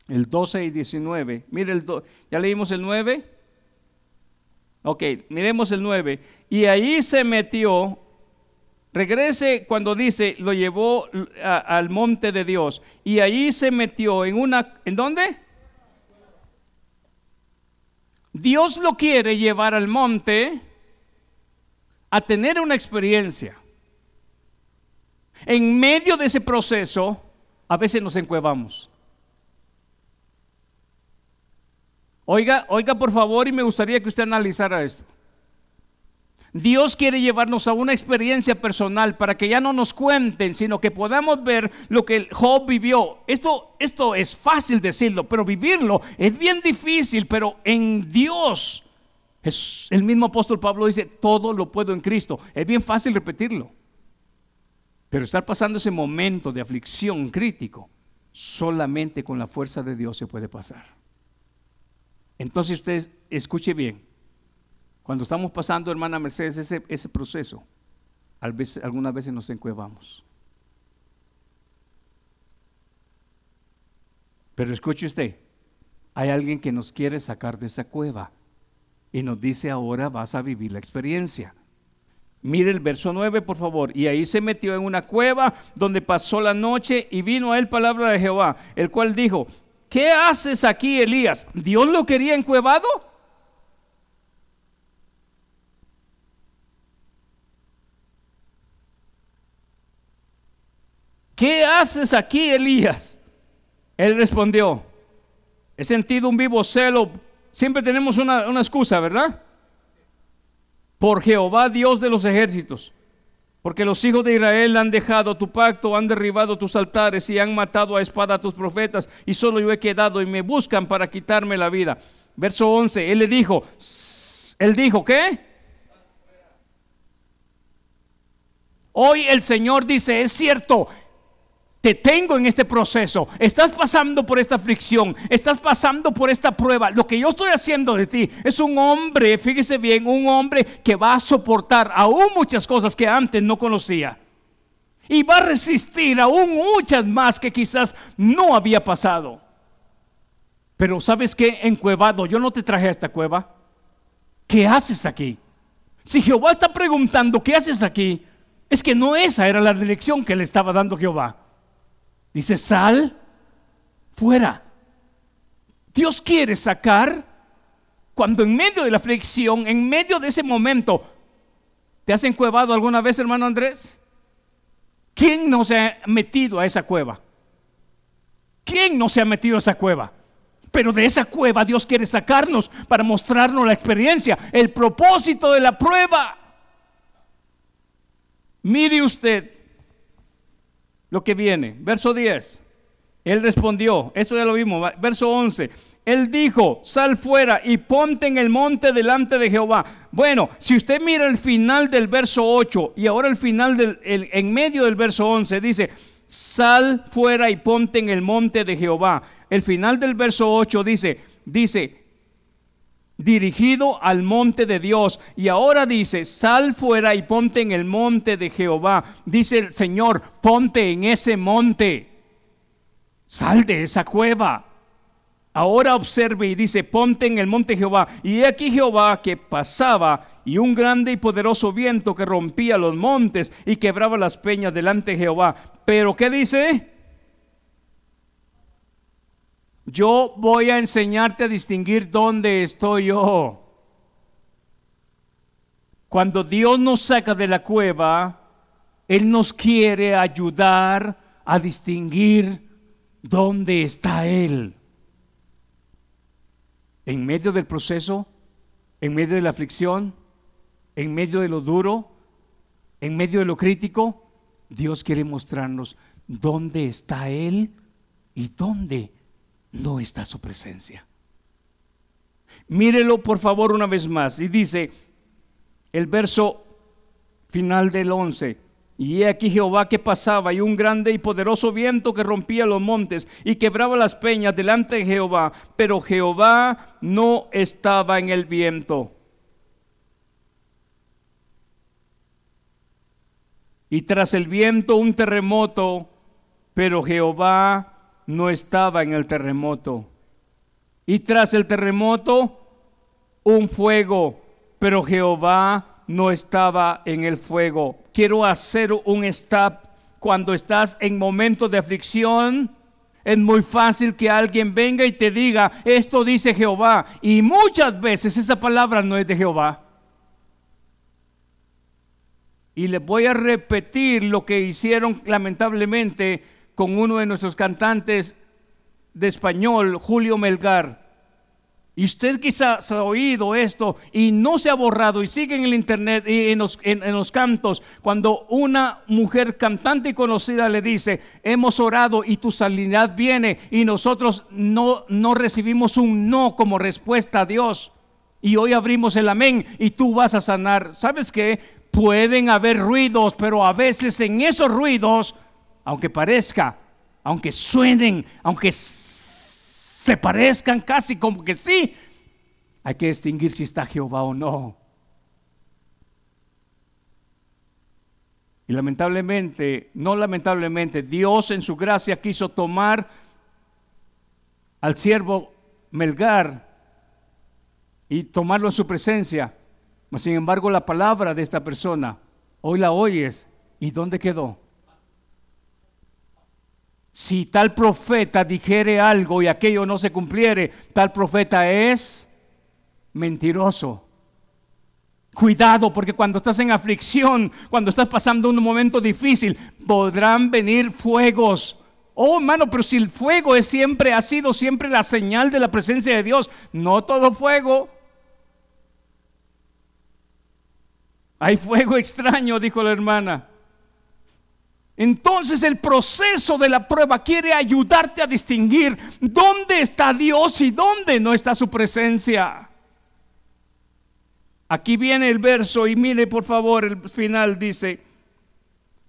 el 12 y 19. Mire, el ya leímos el 9. Ok, miremos el 9. Y ahí se metió, regrese cuando dice, lo llevó al monte de Dios. Y ahí se metió en una, ¿en dónde? Dios lo quiere llevar al monte a tener una experiencia. En medio de ese proceso, a veces nos encuevamos. Oiga, oiga por favor y me gustaría que usted analizara esto. Dios quiere llevarnos a una experiencia personal para que ya no nos cuenten, sino que podamos ver lo que Job vivió. Esto, esto es fácil decirlo, pero vivirlo es bien difícil, pero en Dios, es, el mismo apóstol Pablo dice, todo lo puedo en Cristo. Es bien fácil repetirlo. Pero estar pasando ese momento de aflicción crítico, solamente con la fuerza de Dios se puede pasar. Entonces usted escuche bien. Cuando estamos pasando, hermana Mercedes, ese, ese proceso, algunas veces nos encuevamos. Pero escuche usted, hay alguien que nos quiere sacar de esa cueva y nos dice ahora vas a vivir la experiencia. Mire el verso 9, por favor. Y ahí se metió en una cueva donde pasó la noche y vino a él palabra de Jehová, el cual dijo, ¿qué haces aquí, Elías? ¿Dios lo quería encuevado? ¿Qué haces aquí, Elías? Él respondió, he sentido un vivo celo. Siempre tenemos una, una excusa, ¿verdad? Por Jehová, Dios de los ejércitos porque los hijos de Israel han dejado tu pacto, han derribado tus altares y han matado a espada a tus profetas, y solo yo he quedado y me buscan para quitarme la vida. Verso 11, él le dijo, Él dijo, ¿qué? Hoy el Señor dice, es cierto, te tengo en este proceso, estás pasando por esta aflicción, estás pasando por esta prueba. Lo que yo estoy haciendo de ti es un hombre, fíjese bien, un hombre que va a soportar aún muchas cosas que antes no conocía. Y va a resistir aún muchas más que quizás no había pasado. Pero sabes que encuevado, yo no te traje a esta cueva. ¿Qué haces aquí? Si Jehová está preguntando, ¿qué haces aquí? Es que no esa era la dirección que le estaba dando Jehová. Dice, sal fuera. Dios quiere sacar cuando en medio de la aflicción, en medio de ese momento, ¿te has encuevado alguna vez, hermano Andrés? ¿Quién no se ha metido a esa cueva? ¿Quién no se ha metido a esa cueva? Pero de esa cueva Dios quiere sacarnos para mostrarnos la experiencia, el propósito de la prueba. Mire usted lo que viene. Verso 10. Él respondió, esto ya lo vimos, verso 11. Él dijo, sal fuera y ponte en el monte delante de Jehová. Bueno, si usted mira el final del verso 8 y ahora el final del, en medio del verso 11, dice, sal fuera y ponte en el monte de Jehová. El final del verso 8 dice, dice, dirigido al monte de Dios. Y ahora dice, sal fuera y ponte en el monte de Jehová. Dice el Señor, ponte en ese monte. Sal de esa cueva. Ahora observe y dice, ponte en el monte Jehová. Y aquí Jehová que pasaba y un grande y poderoso viento que rompía los montes y quebraba las peñas delante de Jehová. Pero ¿qué dice? Yo voy a enseñarte a distinguir dónde estoy yo. Cuando Dios nos saca de la cueva, Él nos quiere ayudar a distinguir dónde está Él. En medio del proceso, en medio de la aflicción, en medio de lo duro, en medio de lo crítico, Dios quiere mostrarnos dónde está Él y dónde no está su presencia. Mírelo por favor una vez más. Y dice el verso final del 11. Y he aquí Jehová que pasaba y un grande y poderoso viento que rompía los montes y quebraba las peñas delante de Jehová. Pero Jehová no estaba en el viento. Y tras el viento un terremoto, pero Jehová no estaba en el terremoto. Y tras el terremoto, un fuego, pero Jehová no estaba en el fuego. Quiero hacer un stop cuando estás en momentos de aflicción. Es muy fácil que alguien venga y te diga, esto dice Jehová. Y muchas veces esa palabra no es de Jehová. Y les voy a repetir lo que hicieron lamentablemente con uno de nuestros cantantes de español, Julio Melgar. Y usted quizás ha oído esto y no se ha borrado y sigue en el internet y en los, en, los, cantos cuando una mujer cantante y conocida le dice, hemos orado y tu sanidad viene y nosotros no, no recibimos un no como respuesta a Dios. Y hoy abrimos el amén y tú vas a sanar. ¿Sabes qué? Pueden haber ruidos, pero a veces en esos ruidos aunque parezca, aunque suenen, aunque se parezcan casi como que sí, hay que distinguir si está Jehová o no. Y lamentablemente, no lamentablemente, Dios en su gracia quiso tomar al siervo Melgar y tomarlo en su presencia. Sin embargo, la palabra de esta persona, hoy la oyes, ¿y dónde quedó? Si tal profeta dijere algo y aquello no se cumpliere, tal profeta es mentiroso. Cuidado, porque cuando estás en aflicción, cuando estás pasando un momento difícil, podrán venir fuegos. Oh, hermano, pero si el fuego es siempre, ha sido siempre la señal de la presencia de Dios, no todo fuego. Hay fuego extraño, dijo la hermana. Entonces el proceso de la prueba quiere ayudarte a distinguir dónde está Dios y dónde no está su presencia. Aquí viene el verso y mire por favor el final dice,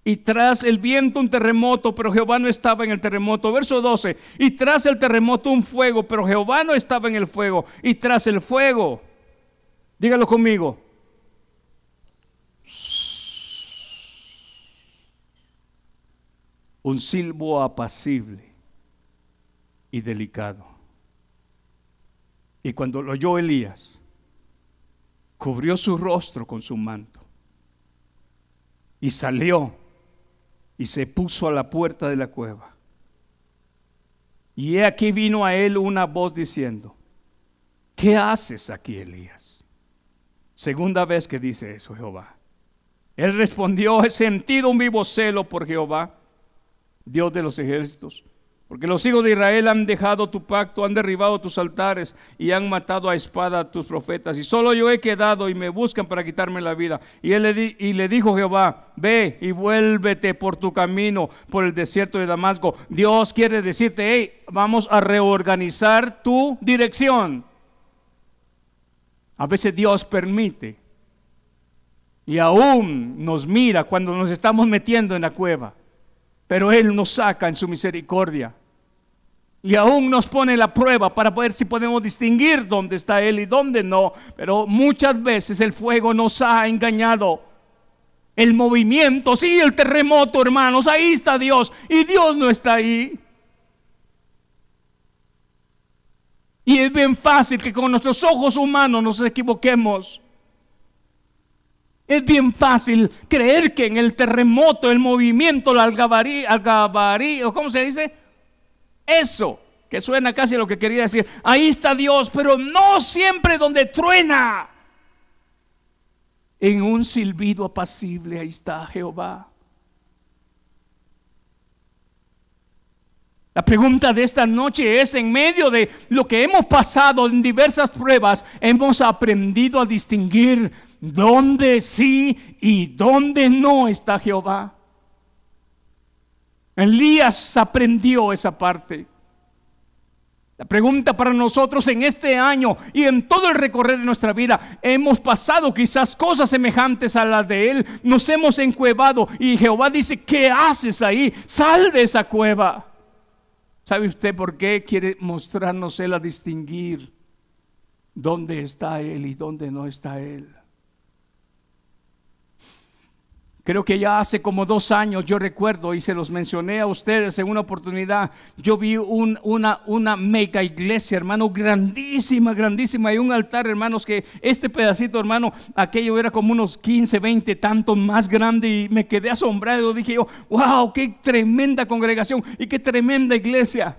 y tras el viento un terremoto, pero Jehová no estaba en el terremoto. Verso 12, y tras el terremoto un fuego, pero Jehová no estaba en el fuego. Y tras el fuego, dígalo conmigo, un silbo apacible y delicado. Y cuando lo oyó Elías, cubrió su rostro con su manto y salió y se puso a la puerta de la cueva. Y he aquí vino a él una voz diciendo, ¿qué haces aquí, Elías? Segunda vez que dice eso Jehová. Él respondió, he sentido un vivo celo por Jehová Dios de los ejércitos. Porque los hijos de Israel han dejado tu pacto, han derribado tus altares y han matado a espada a tus profetas. Y solo yo he quedado y me buscan para quitarme la vida. Y, él le, le dijo Jehová, ve y vuélvete por tu camino, por el desierto de Damasco. Dios quiere decirte, hey, vamos a reorganizar tu dirección. A veces Dios permite y aún nos mira cuando nos estamos metiendo en la cueva pero Él nos saca en su misericordia. Y aún nos pone la prueba para ver si podemos distinguir dónde está Él y dónde no. Pero muchas veces el fuego nos ha engañado. El movimiento, sí, el terremoto, hermanos, ahí está Dios. Y Dios no está ahí. Y es bien fácil que con nuestros ojos humanos nos equivoquemos. Es bien fácil creer que en el terremoto, el movimiento, la algabarí, algabarí, o cómo se dice, eso, que suena casi a lo que quería decir, ahí está Dios, pero no siempre donde truena. En un silbido apacible, ahí está Jehová. La pregunta de esta noche es, en medio de lo que hemos pasado en diversas pruebas, hemos aprendido a distinguir dónde sí y dónde no está Jehová. Elías aprendió esa parte. La pregunta para nosotros en este año y en todo el recorrer de nuestra vida, hemos pasado quizás cosas semejantes a las de él, nos hemos encuevado y Jehová dice, ¿qué haces ahí? Sal de esa cueva. ¿Sabe usted por qué quiere mostrarnos Él a distinguir dónde está Él y dónde no está Él? Creo que ya hace como dos años, yo recuerdo y se los mencioné a ustedes en una oportunidad, yo vi una, mega iglesia, hermano, grandísima, grandísima, y un altar, hermanos, que este pedacito, hermano, aquello era como unos 15, 20, tanto más grande, y me quedé asombrado, dije yo, wow, qué tremenda congregación y qué tremenda iglesia.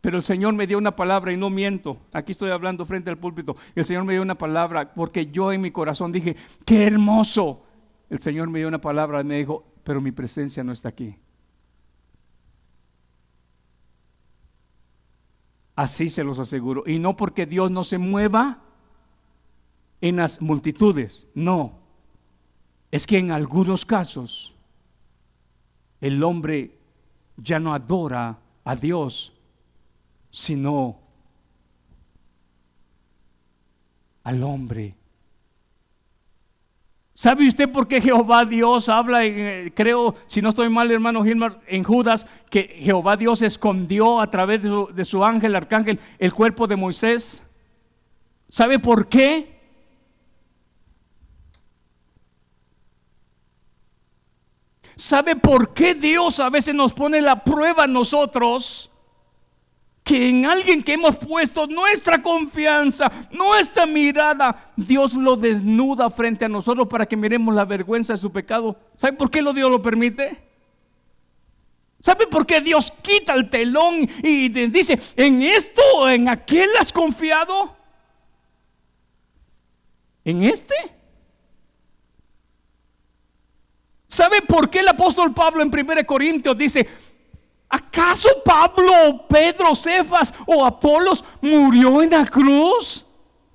Pero el Señor me dio una palabra y no miento. Aquí estoy hablando frente al púlpito. El Señor me dio una palabra porque yo en mi corazón dije, qué hermoso el Señor me dio una palabra y me dijo, pero mi presencia no está aquí. Así se los aseguro. Y no porque Dios no se mueva en las multitudes, no. Es que en algunos casos el hombre ya no adora a Dios, sino al hombre ¿Sabe usted por qué Jehová Dios habla, eh, creo, si no estoy mal, hermano Gilmar, en Judas, que Jehová Dios escondió a través de su, de su ángel, arcángel, el cuerpo de Moisés? ¿Sabe por qué? ¿Sabe por qué Dios a veces nos pone la prueba a nosotros? Que en alguien que hemos puesto nuestra confianza, nuestra mirada, Dios lo desnuda frente a nosotros para que miremos la vergüenza de su pecado. ¿Sabe por qué lo Dios lo permite? ¿Sabe por qué Dios quita el telón y dice, en esto en aquel has confiado? ¿En este? ¿Sabe por qué el apóstol Pablo en 1 Corintios dice, ¿Acaso Pablo, Pedro, Cefas o Apolos murió en la cruz?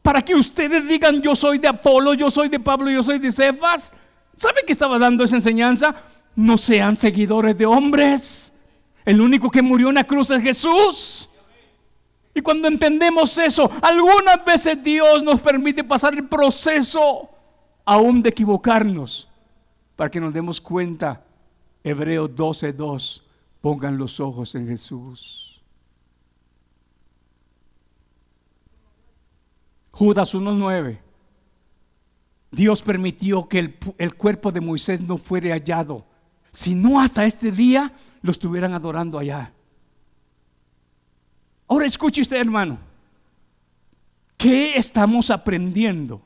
Para que ustedes digan yo soy de Apolo, yo soy de Pablo, yo soy de Cefas. ¿Sabe qué estaba dando esa enseñanza? No sean seguidores de hombres. El único que murió en la cruz es Jesús. Y cuando entendemos eso, algunas veces Dios nos permite pasar el proceso aún de equivocarnos para que nos demos cuenta. Hebreos 12:2, pongan los ojos en Jesús. Judas 1:9. Dios permitió que el, cuerpo de Moisés no fuera hallado, sino hasta este día lo estuvieran adorando allá. Ahora escuche usted, hermano. ¿Qué estamos aprendiendo?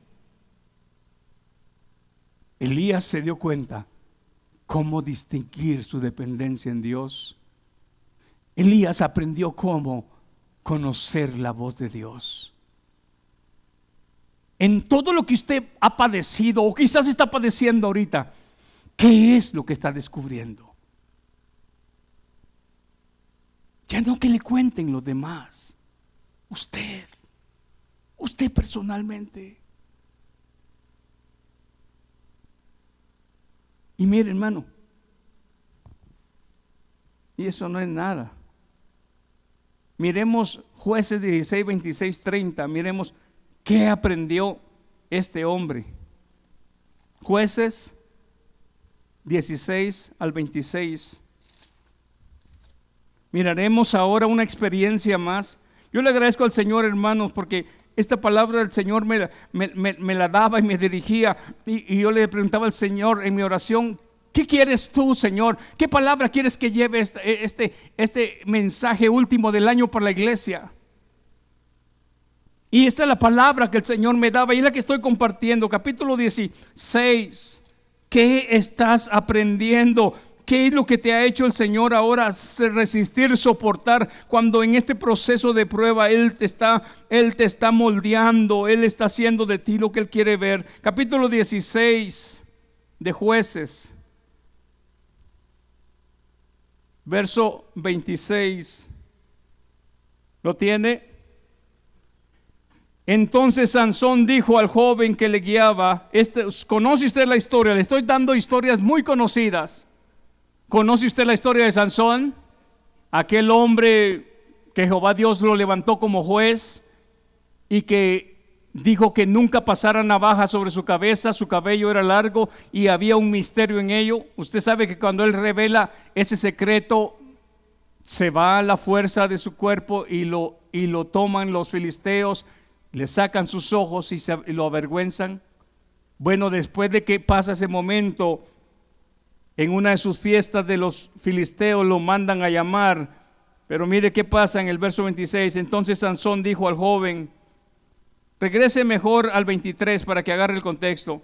Elías se dio cuenta cómo distinguir su dependencia en Dios. Elías aprendió cómo conocer la voz de Dios. En todo lo que usted ha padecido o quizás está padeciendo ahorita, ¿qué es lo que está descubriendo? Ya no que le cuenten los demás. Usted, usted personalmente. Y mire, hermano, y eso no es nada. Miremos jueces 16, 26, 30. Miremos qué aprendió este hombre. Jueces 16 al 26. Miraremos ahora una experiencia más. Yo le agradezco al Señor, hermanos, porque esta palabra del Señor me, me, la daba y me dirigía. Y, y, yo le preguntaba al Señor en mi oración, ¿qué quieres tú, Señor? ¿Qué palabra quieres que lleve este, este, este mensaje último del año para la iglesia? Y esta es la palabra que el Señor me daba y es la que estoy compartiendo. Capítulo 16. ¿Qué estás aprendiendo? ¿Qué es lo que te ha hecho el Señor ahora resistir, soportar cuando en este proceso de prueba Él te está, Él te está moldeando, Él está haciendo de ti lo que Él quiere ver? Capítulo 16 de jueces, verso 26. ¿Lo tiene? Entonces Sansón dijo al joven que le guiaba, este, ¿conoce usted la historia? Le estoy dando historias muy conocidas. ¿Conoce usted la historia de Sansón? Aquel hombre que Jehová Dios lo levantó como juez y que dijo que nunca pasara navaja sobre su cabeza, su cabello era largo y había un misterio en ello. Usted sabe que cuando él revela ese secreto, se va la fuerza de su cuerpo y lo, y lo toman los filisteos, le sacan sus ojos y, y lo avergüenzan. Bueno, después de que pasa ese momento, en una de sus fiestas de los filisteos lo mandan a llamar. Pero mire qué pasa en el verso 26. Entonces Sansón dijo al joven, regrese mejor al 23 para que agarre el contexto.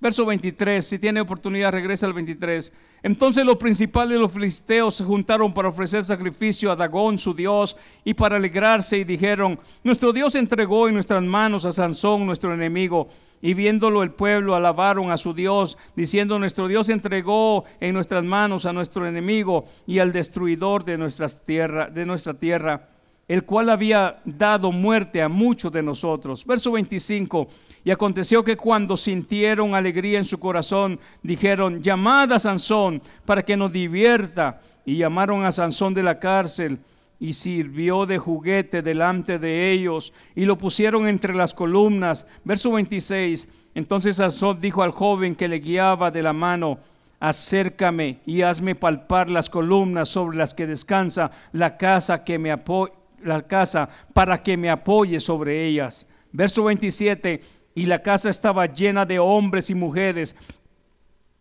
Verso 23, si tiene oportunidad, regresa al 23. Entonces los principales de los filisteos se juntaron para ofrecer sacrificio a Dagón, su dios, y para alegrarse y dijeron, nuestro Dios entregó en nuestras manos a Sansón, nuestro enemigo. Y viéndolo el pueblo alabaron a su Dios, diciendo, nuestro Dios entregó en nuestras manos a nuestro enemigo y al destruidor de, nuestras tierra, de nuestra tierra el cual había dado muerte a muchos de nosotros. Verso 25, y aconteció que cuando sintieron alegría en su corazón, dijeron, llamad a Sansón para que nos divierta. Y llamaron a Sansón de la cárcel y sirvió de juguete delante de ellos y lo pusieron entre las columnas. Verso 26, entonces Sansón dijo al joven que le guiaba de la mano, acércame y hazme palpar las columnas sobre las que descansa la casa que me apoya la casa para que me apoye sobre ellas. Verso 27, y la casa estaba llena de hombres y mujeres,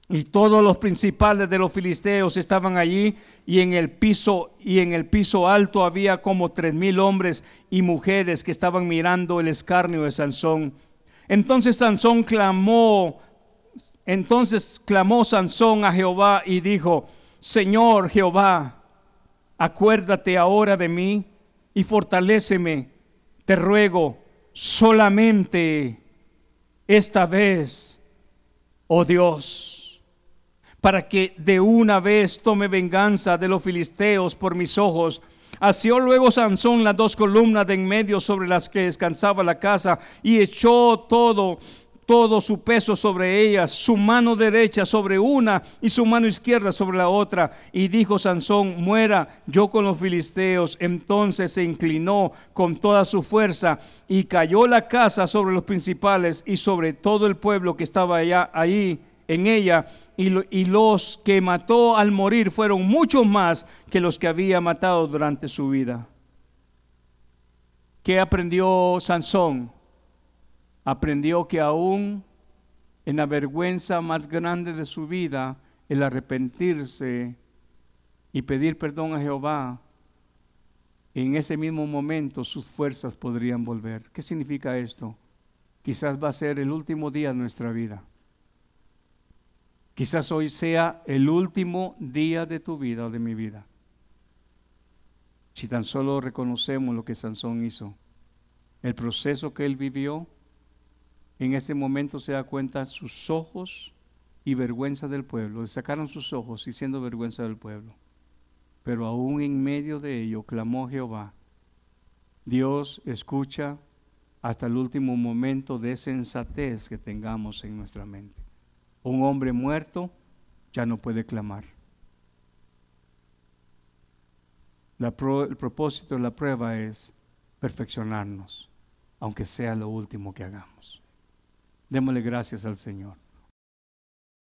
y todos los principales de los filisteos estaban allí, y en el piso y en el piso alto había como tres mil hombres y mujeres que estaban mirando el escarnio de Sansón. Entonces Sansón clamó, entonces clamó Sansón a Jehová y dijo, Señor Jehová, acuérdate ahora de mí y fortaléceme, te ruego, solamente esta vez, oh Dios, para que de una vez tome venganza de los filisteos por mis ojos. Asió luego Sansón las dos columnas de en medio sobre las que descansaba la casa y echó todo todo su peso sobre ellas, su mano derecha sobre una y su mano izquierda sobre la otra. Y dijo Sansón, muera yo con los filisteos. Entonces se inclinó con toda su fuerza y cayó la casa sobre los principales y sobre todo el pueblo que estaba allá, ahí en ella. Y, y los que mató al morir fueron muchos más que los que había matado durante su vida. ¿Qué aprendió Sansón? Aprendió que aún en la vergüenza más grande de su vida, el arrepentirse y pedir perdón a Jehová, en ese mismo momento sus fuerzas podrían volver. ¿Qué significa esto? Quizás va a ser el último día de nuestra vida. Quizás hoy sea el último día de tu vida o de mi vida. Si tan solo reconocemos lo que Sansón hizo, el proceso que él vivió, en ese momento se da cuenta sus ojos y vergüenza del pueblo. Sacaron sus ojos y siendo vergüenza del pueblo. Pero aún en medio de ello clamó Jehová. Dios escucha hasta el último momento de sensatez que tengamos en nuestra mente. Un hombre muerto ya no puede clamar. el propósito de la prueba es perfeccionarnos, aunque sea lo último que hagamos. Démosle gracias al Señor.